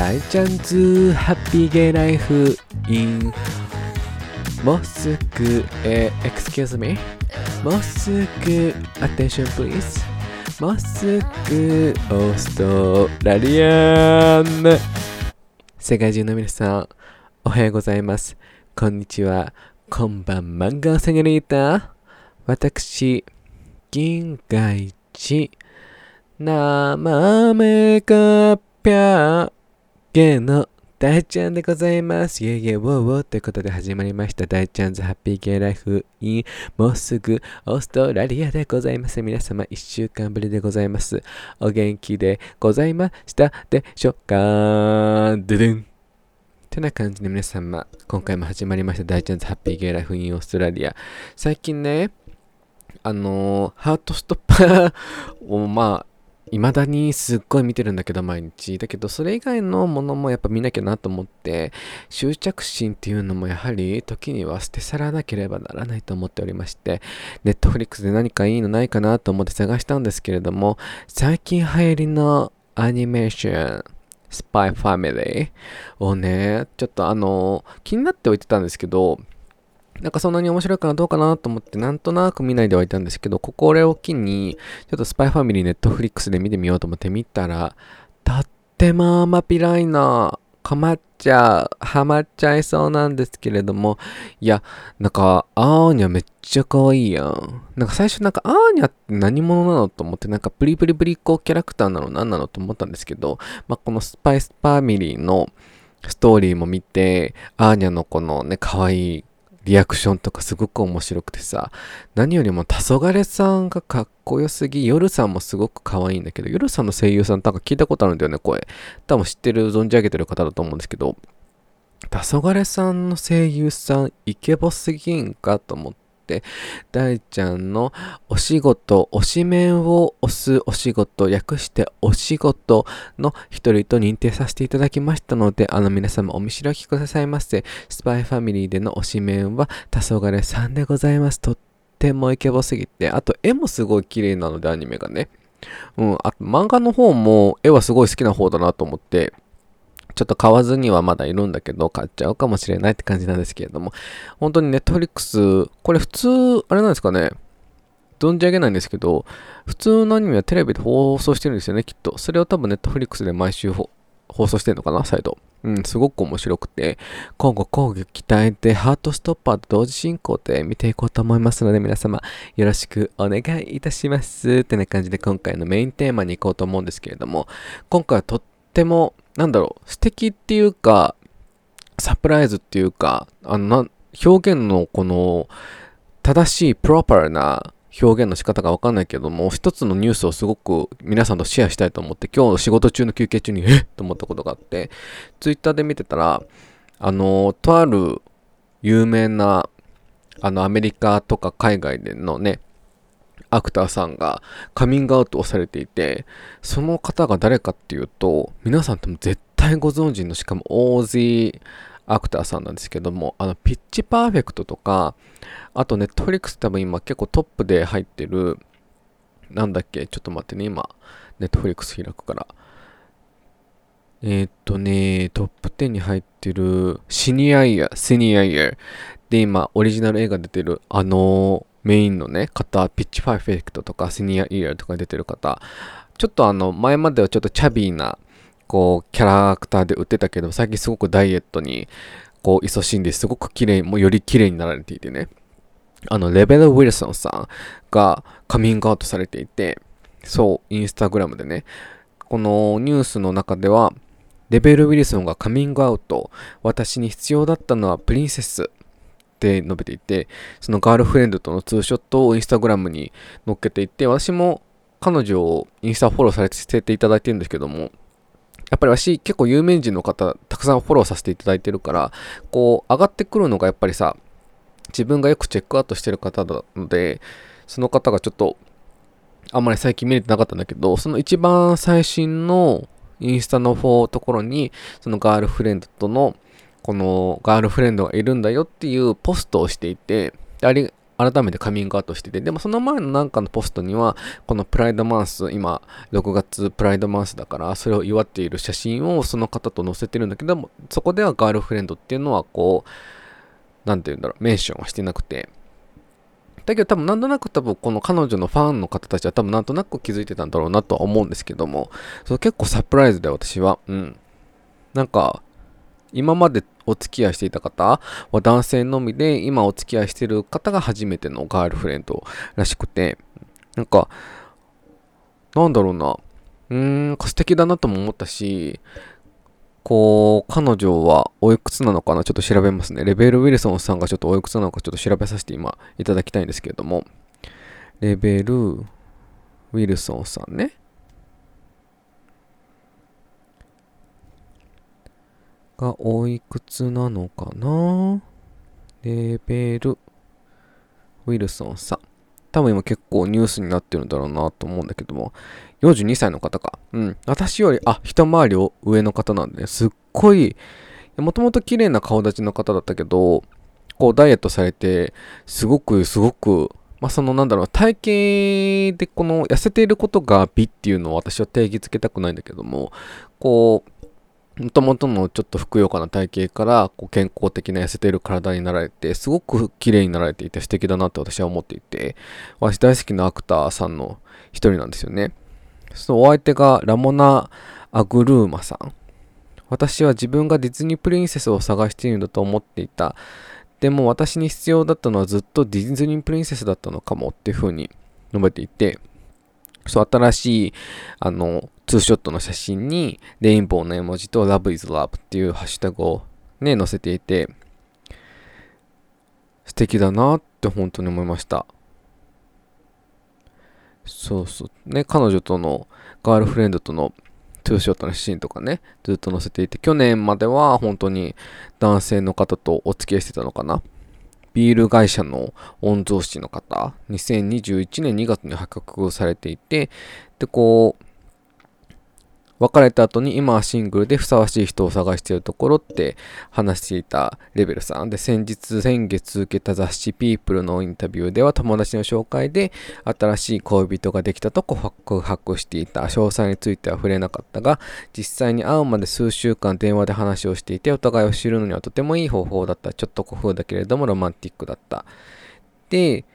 大ちゃんズハッピーゲイライフ in もうすぐ、えー、excuse me? もうすぐ attention please? もうすぐオーストラリアン!世界中の皆さんおはようございます。こんにちは。こんばんマンガーセニョリータ私銀河一生めかぴゃゲの大ちゃんでございます。イェイイェイウォーウォーということで始まりました大ちゃんズハッピーゲイライフインもうすぐオーストラリアでございます。皆様一週間ぶりでございます。お元気でございましたでしょうかドゥドゥンてな感じで皆様、今回も始まりました大ちゃんズハッピーゲイライフインオーストラリア。最近ね、あのー、ハートストッパーをまあ、未だにすっごい見てるんだけど毎日。だけどそれ以外のものもやっぱ見なきゃなと思って、執着心っていうのもやはり時には捨て去らなければならないと思っておりまして、ネットフリックスで何かいいのないかなと思って探したんですけれども、最近流行りのアニメーション、スパイファミリーをね、ちょっとあの、気になっておいてたんですけど、なんかそんなに面白いかなどうかなと思ってなんとなく見ないではいたんですけど、ここを機に、ちょっとスパイファミリーネットフリックスで見てみようと思って見たら、とってもマピライナーかまっちゃう、ハマっちゃいそうなんですけれども、いや、なんか、アーニャめっちゃ可愛いやん。なんか最初なんか、アーニャって何者なのと思って、なんかプリプリプリコキャラクターなの何なのと思ったんですけど、まあ、このスパイスファミリーのストーリーも見て、アーニャのこのね、可愛いリアクションとかすごく面白くてさ、何よりも黄昏さんがかっこよすぎ、夜さんもすごく可愛いんだけど、夜さんの声優さんなんか聞いたことあるんだよね、声。多分知ってる、存じ上げてる方だと思うんですけど、黄昏さんの声優さん、イケボすぎんかと思っ、大ちゃんのお仕事、推し面を押すお仕事、略してお仕事の一人と認定させていただきましたので、あの皆様お見知らきくださいませ。スパイファミリーでの推し面は黄昏さんでございます。とってもイケボすぎて、あと絵もすごい綺麗なので、アニメがね。うん、あと漫画の方も絵はすごい好きな方だなと思って、ちょっと買わずにはまだいるんだけど、買っちゃうかもしれないって感じなんですけれども、本当にネットフリックス、これ普通、あれなんですかね、存じ上げないんですけど、普通のアニメはテレビで放送してるんですよね、きっと。それを多分ネットフリックスで毎週放送してるのかな、再度。うん、すごく面白くて、今後攻撃鍛えて、ハートストッパーと同時進行で見ていこうと思いますので、皆様よろしくお願いいたします。ってな感じで今回のメインテーマに行こうと思うんですけれども、今回はとってもなんだろう、素敵っていうか、サプライズっていうか、あの、表現のこの、正しいプロパーな表現の仕方がわかんないけども、一つのニュースをすごく皆さんとシェアしたいと思って、今日仕事中の休憩中に、えっ？と思ったことがあって、ツイッターで見てたら、あの、とある有名な、あの、アメリカとか海外でのね、アクターさんがカミングアウトをされていて、その方が誰かっていうと、皆さんとも絶対ご存知の、しかも大勢アクターさんなんですけども、あの、ピッチパーフェクトとか、あとネットフリックス多分今結構トップで入ってる、なんだっけ、ちょっと待ってね、今、ネットフリックス開くから。えー、っとね、トップ10に入ってる、シニアイヤー、シニアイヤーで今、オリジナル映画出てる、あのメインのね、方、ピッチパーフェクトとか、シニアイヤーとか出てる方、ちょっとあの、前まではちょっと chubby な、こう、キャラクターで売ってたけど、最近すごくダイエットに、こう、勤しんですごく綺麗、もうより綺麗になられていてね、あの、レベル・ウィルソンさんがカミングアウトされていて、そう、インスタグラムでね、このニュースの中では、レベル・ウィルソンがカミングアウト、私に必要だったのはプリンセス、って述べていて、そのガールフレンドとのツーショットをインスタグラムに載っけていて、私も彼女をインスタフォローさせていただいてるんですけども、やっぱり私結構有名人の方たくさんフォローさせていただいてるから、こう上がってくるのがやっぱりさ、自分がよくチェックアウトしてる方なので、その方がちょっとあんまり最近見れてなかったんだけど、その一番最新のインスタのフォーところに、そのガールフレンドとのこのガールフレンドがいるんだよっていうポストをしていて、あり改めてカミングアウトしてて、でもその前のなんかのポストには、このプライドマンス、今、6月プライドマンスだから、それを祝っている写真をその方と載せてるんだけども、そこではガールフレンドっていうのはこう、なんて言うんだろう、メンションはしてなくて、だけど多分なんとなく多分この彼女のファンの方たちは多分なんとなく気づいてたんだろうなとは思うんですけども、そ結構サプライズで私は、うん。なんか、今までお付き合いしていた方は男性のみで、今お付き合いしている方が初めてのガールフレンドらしくて、なんか、なんだろうな、うーん、素敵だなとも思ったし、こう、彼女はおいくつなのかなちょっと調べますね。レベル・ウィルソンさんがちょっとおいくつなのかちょっと調べさせて今いただきたいんですけれども、レベル・ウィルソンさんね。がおいくつなのかな？レベル、ウィルソンさん。多分今結構ニュースになってるんだろうなと思うんだけども、42歳の方か。うん。私より、あ、一回りを上の方なんでね、すっごい、もともと綺麗な顔立ちの方だったけど、こうダイエットされて、すごくすごく、まあそのなんだろう、体型でこの痩せていることが美っていうのを私は定義づけたくないんだけども、こう、もともとのちょっとふくよかな体型からこう健康的な痩せている体になられて、すごく綺麗になられていて素敵だなって私は思っていて、私大好きなアクターさんの一人なんですよね。そのお相手がラモナ・アグルーマさん。私は自分がディズニープリンセスを探しているんだと思っていた。でも私に必要だったのはずっとディズニープリンセスだったのかもっていうふうに述べていて、そう、新しい、あの、ツーショットの写真に、レインボーの絵文字と Love is Love っていうハッシュタグをね、載せていて、素敵だなって本当に思いました。そうそう。ね、彼女との、ガールフレンドとのツーショットの写真とかね、ずっと載せていて、去年までは本当に男性の方とお付き合いしてたのかな。ビール会社の御曹司の方、2021年2月に破格されていて、で、こう、別れた後に今はシングルでふさわしい人を探しているところって話していたレベルさん。で先日先月受けた雑誌ピープルのインタビューでは友達の紹介で新しい恋人ができたと告白していた。詳細については触れなかったが実際に会うまで数週間電話で話をしていてお互いを知るのにはとてもいい方法だった。ちょっと古風だけれどもロマンティックだった。で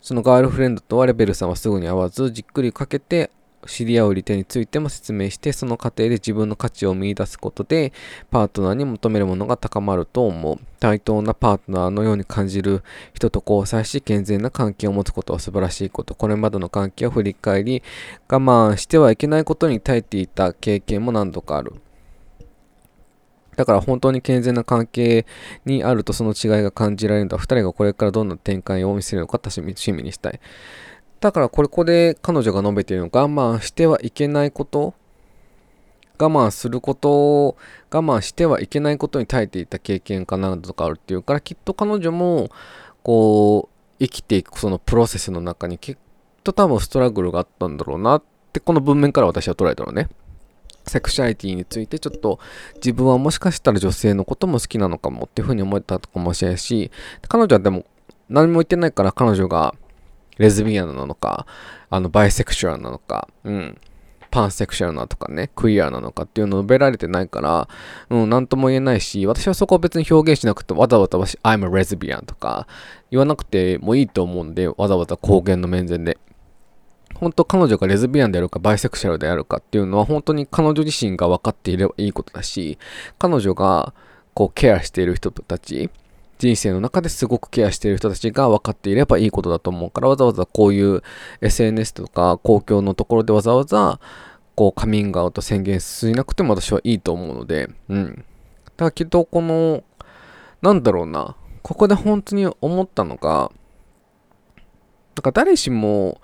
そのガールフレンドとはレベルさんはすぐに会わずじっくりかけて知り合う利点についても説明して、その過程で自分の価値を見出すことで、パートナーに求めるものが高まると思う。対等なパートナーのように感じる人と交際し、健全な関係を持つことは素晴らしいこと。これまでの関係を振り返り、我慢してはいけないことに耐えていた経験も何度かある。だから本当に健全な関係にあるとその違いが感じられるんだ。二人がこれからどんな展開を見せるのか楽しみにしたい。だからこれこで彼女が述べているの我慢してはいけないこと我慢することを我慢してはいけないことに耐えていた経験かなとかあるっていうからきっと彼女もこう生きていくそのプロセスの中にきっと多分ストラグルがあったんだろうなってこの文面から私は捉えたのね。セクシャリティについてちょっと自分はもしかしたら女性のことも好きなのかもっていうふうに思えたかもしれないし彼女はでも何も言ってないから彼女がレズビアンなのか、あの、バイセクシュアルなのか、うん、パンセクシュアルなのかね、クイアなのかっていうのを述べられてないから、うん、なんとも言えないし、私はそこを別に表現しなくて、わざわざ私、I'm a lesbian とか言わなくてもいいと思うんで、わざわざ公言の面前で。本当彼女がレズビアンであるかバイセクシャルであるかっていうのは本当に彼女自身が分かっていればいいことだし、彼女がこうケアしている人たち、人生の中ですごくケアしている人たちが分かっていればいいことだと思うから、わざわざこういう SNS とか公共のところでわざわざこうカミングアウト宣言しなくても私はいいと思うので、うん。だからきっとこの、なんだろうな、ここで本当に思ったのが、なんか誰しも、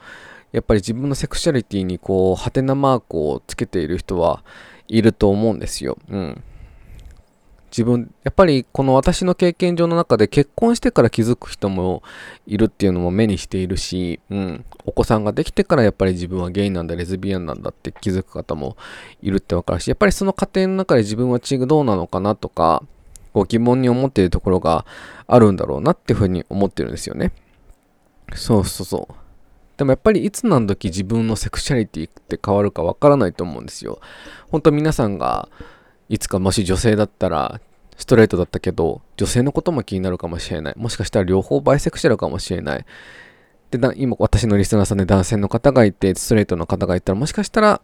やっぱり自分のセクシャリティにこう、ハテナマークをつけている人はいると思うんですよ。うん。自分、やっぱりこの私の経験上の中で結婚してから気づく人もいるっていうのも目にしているし、うん、お子さんができてからやっぱり自分はゲイなんだ、レズビアンなんだって気づく方もいるってわかるし、やっぱりその過程の中で自分は違うどうなのかなとか、こう疑問に思っているところがあるんだろうなっていうふうに思ってるんですよね。そうそうそう。でもやっぱりいつ何時自分のセクシャリティって変わるかわからないと思うんですよ。本当皆さんがいつかもし女性だったらストレートだったけど女性のことも気になるかもしれない。もしかしたら両方バイセクシャルかもしれない。で、今私のリスナーさんで男性の方がいてストレートの方がいたらもしかしたら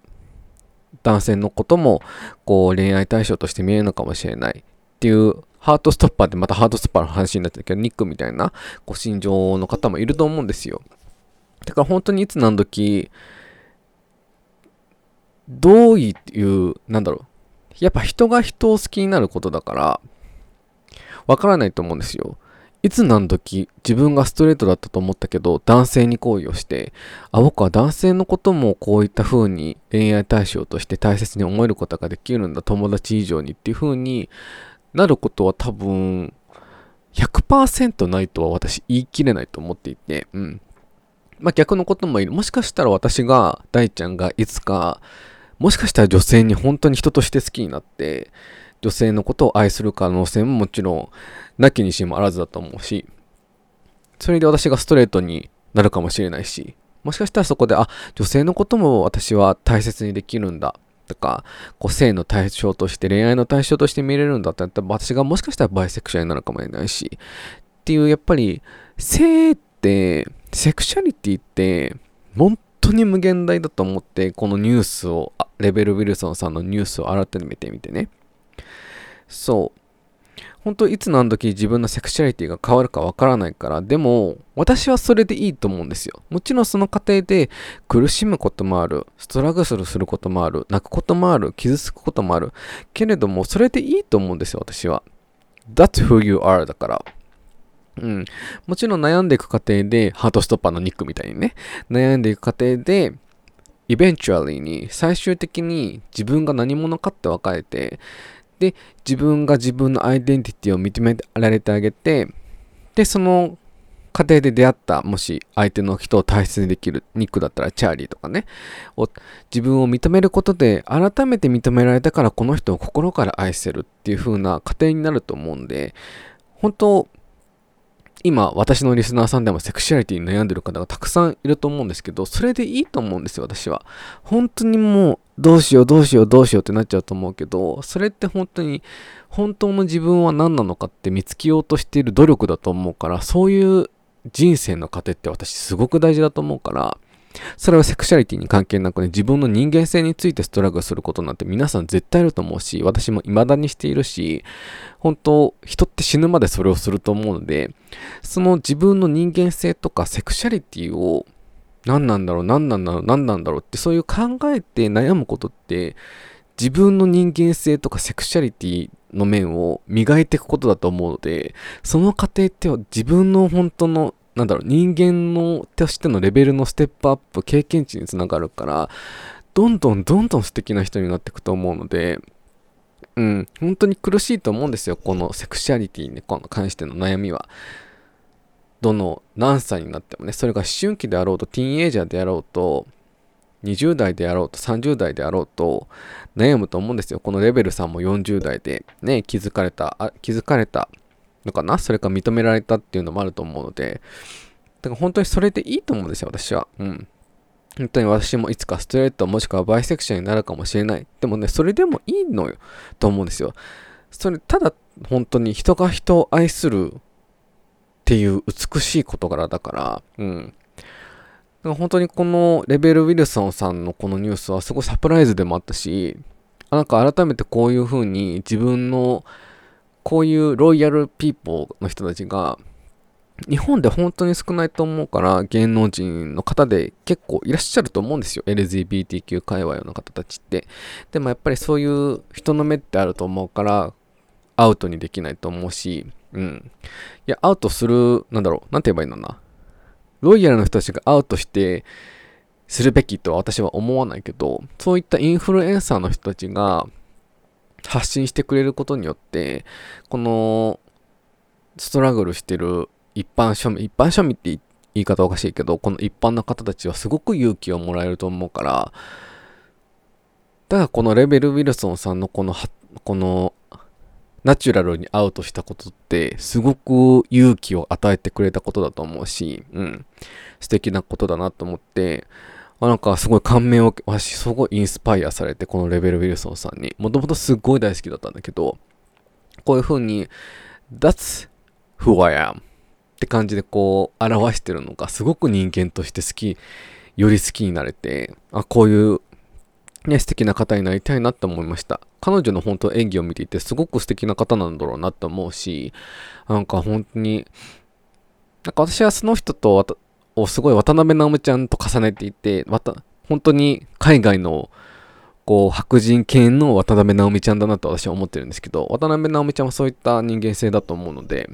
男性のこともこう恋愛対象として見えるのかもしれないっていうハートストッパーってまたハートストッパーの話になってるけどニックみたいなご心情の方もいると思うんですよ。だから本当にいつ何時、どういう、なんだろう。やっぱ人が人を好きになることだから、わからないと思うんですよ。いつ何時自分がストレートだったと思ったけど男性に行為をしてあ僕は男性のこともこういった風に恋愛対象として大切に思えることができるんだ友達以上にっていう風になることは多分100%ないとは私言い切れないと思っていてうんまあ逆のこともいる。もしかしたら私が、大ちゃんがいつか、もしかしたら女性に本当に人として好きになって、女性のことを愛する可能性ももちろん、なきにしもあらずだと思うし、それで私がストレートになるかもしれないし、もしかしたらそこで、あ、女性のことも私は大切にできるんだ。とか、こう性の対象として、恋愛の対象として見れるんだってったら、私がもしかしたらバイセクシャルになるかもしれないし、っていう、やっぱり、性って、セクシャリティって、本当に無限大だと思って、このニュースを、レベル・ウィルソンさんのニュースを改めてみてね。そう。本当いつ何時自分のセクシャリティが変わるかわからないから、でも、私はそれでいいと思うんですよ。もちろんその過程で苦しむこともある、ストラグルすることもある、泣くこともある、傷つくこともある。けれども、それでいいと思うんですよ、私は。That's who you are だから。うん。もちろん悩んでいく過程で、ハートストッパーのニックみたいにね、悩んでいく過程で、イベンチュアリーに最終的に自分が何者かって分かれて、で、自分が自分のアイデンティティを認められてあげて、で、その過程で出会った、もし相手の人を大切にできる、ニックだったらチャーリーとかね、を自分を認めることで、改めて認められたからこの人を心から愛せるっていう風な過程になると思うんで、本当今、私のリスナーさんでもセクシュアリティに悩んでる方がたくさんいると思うんですけど、それでいいと思うんですよ、私は。本当にもう、どうしよう、どうしよう、どうしようってなっちゃうと思うけど、それって本当に、本当の自分は何なのかって見つけようとしている努力だと思うから、そういう人生の糧って私すごく大事だと思うから、それはセクシャリティに関係なくね、自分の人間性についてストラグルすることなんて皆さん絶対いると思うし、私も未だにしているし、本当、人って死ぬまでそれをすると思うので、その自分の人間性とかセクシャリティを何なんだろう、何なんだろう、何なんだろうってそういう考えて悩むことって、自分の人間性とかセクシャリティの面を磨いていくことだと思うので、その過程って自分の本当のなんだろう、人間のとしてのレベルのステップアップ、経験値につながるから、どんどんどんどん素敵な人になっていくと思うので、うん、本当に苦しいと思うんですよ、このセクシャリティに関しての悩みは。どの何歳になってもね、それが思春期であろうと、ティーンエイジャーであろうと、20代であろうと、30代であろうと、悩むと思うんですよ。このレベルさんも40代で、ね、気づかれた、あ気づかれたのかな？それか認められたっていうのもあると思うので、だから本当にそれでいいと思うんですよ、私は。うん。本当に私もいつかストレートもしくはバイセクションになるかもしれない。でもね、それでもいいのよ、と思うんですよ。それ、ただ本当に人が人を愛するっていう美しい事柄だから、うん。だから本当にこのレベル・ウィルソンさんのこのニュースはすごいサプライズでもあったし、なんか改めてこういう風に自分のこういうロイヤルピーポーの人たちが、日本で本当に少ないと思うから芸能人の方で結構いらっしゃると思うんですよ。LGBTQ 界隈の方たちって。でもやっぱりそういう人の目ってあると思うからアウトにできないと思うし、うん。いや、アウトする、なんだろう、なんて言えばいいのかな。ロイヤルの人たちがアウトしてするべきとは私は思わないけど、そういったインフルエンサーの人たちが発信してくれることによって、この、ストラグルしてる一般庶民、一般庶民って言い方おかしいけど、この一般の方たちはすごく勇気をもらえると思うから、だからこのレベル・ウィルソンさんのこの、このナチュラルにアウトしたことってすごく勇気を与えてくれたことだと思うし、うん、素敵なことだなと思って、なんかすごい感銘を、私すごいインスパイアされて、このレベル・ウィルソンさんに。もともとすっごい大好きだったんだけど、こういう風に、That's who I am って感じでこう表してるのがすごく人間として好き、より好きになれて、あ、こういうね、素敵な方になりたいなって思いました。彼女の本当演技を見ていてすごく素敵な方なんだろうなって思うし、なんか本当に、なんか私はその人とをすごい渡辺直美ちゃんと重ねていて、また、本当に海外のこう白人系の渡辺直美ちゃんだなと私は思ってるんですけど、渡辺直美ちゃんはそういった人間性だと思うので、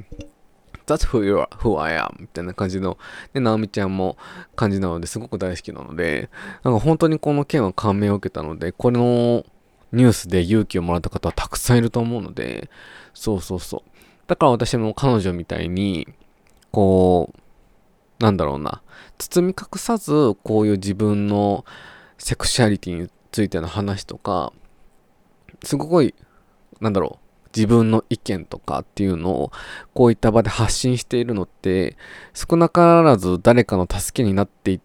That's who, you are, who I am みたいな感じの、で、直美ちゃんも感じなのですごく大好きなので、なんか本当にこの件は感銘を受けたので、このニュースで勇気をもらった方はたくさんいると思うので、そうそうそう。だから私も彼女みたいに、こう、なんだろうな、包み隠さず、こういう自分のセクシャリティについての話とか、すごい、なんだろう、自分の意見とかっていうのをこういった場で発信しているのって少なからず誰かの助けになってい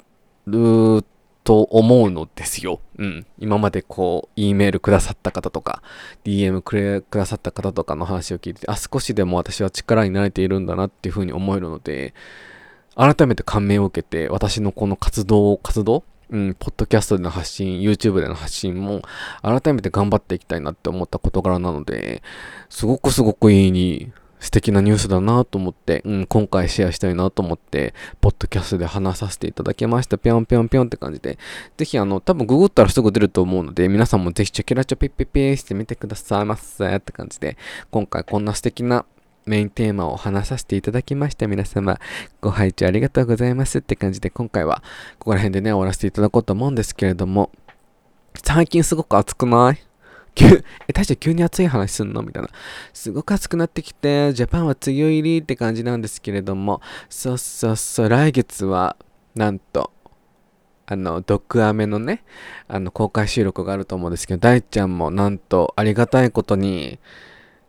ると思うのですよ。うん。今までこう、E メールくださった方とか、DM くれくださった方とかの話を聞いて、あ、少しでも私は力になれているんだなっていうふうに思えるので、改めて感銘を受けて、私のこの活動、活動うん、ポッドキャストでの発信、YouTube での発信も、改めて頑張っていきたいなって思った事柄なので、すごくすごくいいに、素敵なニュースだなと思って、うん、今回シェアしたいなと思って、ポッドキャストで話させていただきました。ぴょんぴょんぴょんって感じで。ぜひ、あの、多分ググったらすぐ出ると思うので、皆さんもぜひチェキラチョピッピッピーしてみてくださいませって感じで、今回こんな素敵なメインテーマを話させていただきました。皆様、ご拝聴ありがとうございますって感じで、今回はここら辺でね、終わらせていただこうと思うんですけれども、最近すごく暑くない？急、え、大して急に暑い話すんの？みたいな。すごく暑くなってきて、ジャパンは梅雨入りって感じなんですけれども、そうそうそう、来月は、なんと、あの、ドッグアメのね、あの、公開収録があると思うんですけど、大ちゃんもなんと、ありがたいことに、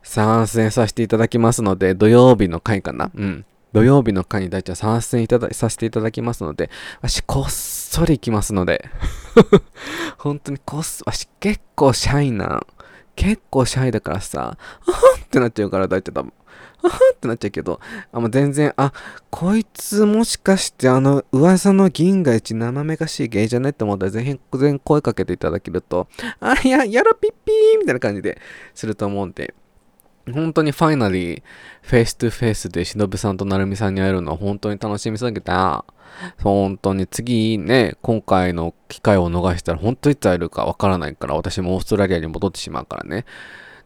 参戦させていただきますので、土曜日の回かな？うん。土曜日の回に大ちゃん参戦いたださせていただきますので、私こっそり行きますので。本当にこっそ、私結構シャイな。結構シャイだからさ、あはってなっちゃうから大ちゃん多分。あはってなっちゃうけど、あもう全然、あ、こいつもしかしてあの噂の銀河一艶めかしいゲイじゃねって思ったら全然声かけていただけると、あ、いや、やろピッピーみたいな感じですると思うんで、本当に finally、face to face で忍さんと成美さんに会えるのは本当に楽しみすぎた。本当に次ね、今回の機会を逃したら本当いつ会えるかわからないから、私もオーストラリアに戻ってしまうからね。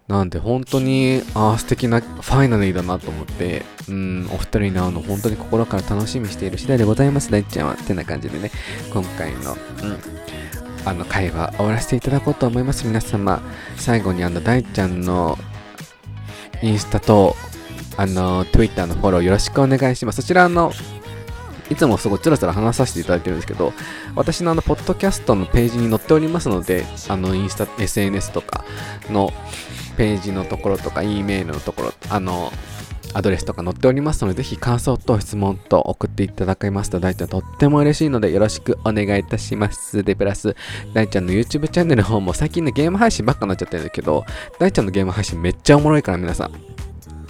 なんで本当に、ああ、素敵なファイナリーだなと思って、うん、お二人に会うの本当に心から楽しみしている次第でございます、大ちゃんは。ってな感じでね、今回の、うん、あの会話終わらせていただこうと思います、皆様。最後にあの大ちゃんのインスタと、あの、Twitter のフォローよろしくお願いします。そちらの、いつもすごいつらつら話させていただいてるんですけど、私のあの、ポッドキャストのページに載っておりますので、あの、インスタ、SNS とかのページのところとか、E メールのところ、あの、アドレスとか載っておりますので、ぜひ感想と質問と送っていただけますと、大ちゃんとっても嬉しいので、よろしくお願いいたします。で、プラス、大ちゃんの YouTube チャンネルの方も最近ね、ゲーム配信ばっかなっちゃってるんだけど、大ちゃんのゲーム配信めっちゃおもろいから皆さん、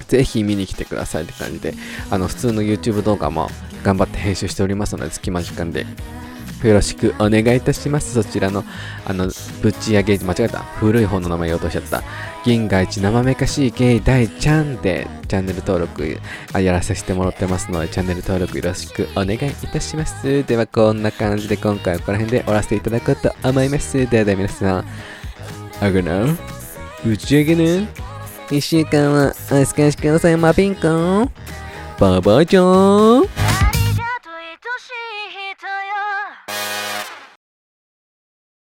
ぜひ見に来てくださいって感じで、あの、普通の YouTube 動画も頑張って編集しておりますので、隙間時間でよろしくお願いいたします。そちらの、あの、ぶち上げ、間違えた。古い本の名前を落としちゃった。銀河一生めかしいゲイ大ちゃんで、チャンネル登録あやらさせてもらってますので、チャンネル登録よろしくお願いいたします。では、こんな感じで今回はこの辺で終わらせていただこうと思います。ではでは皆さん、あぐな、ぶち上げね。一週間はお過ごしくださいまピンコン。バイバイちゃん。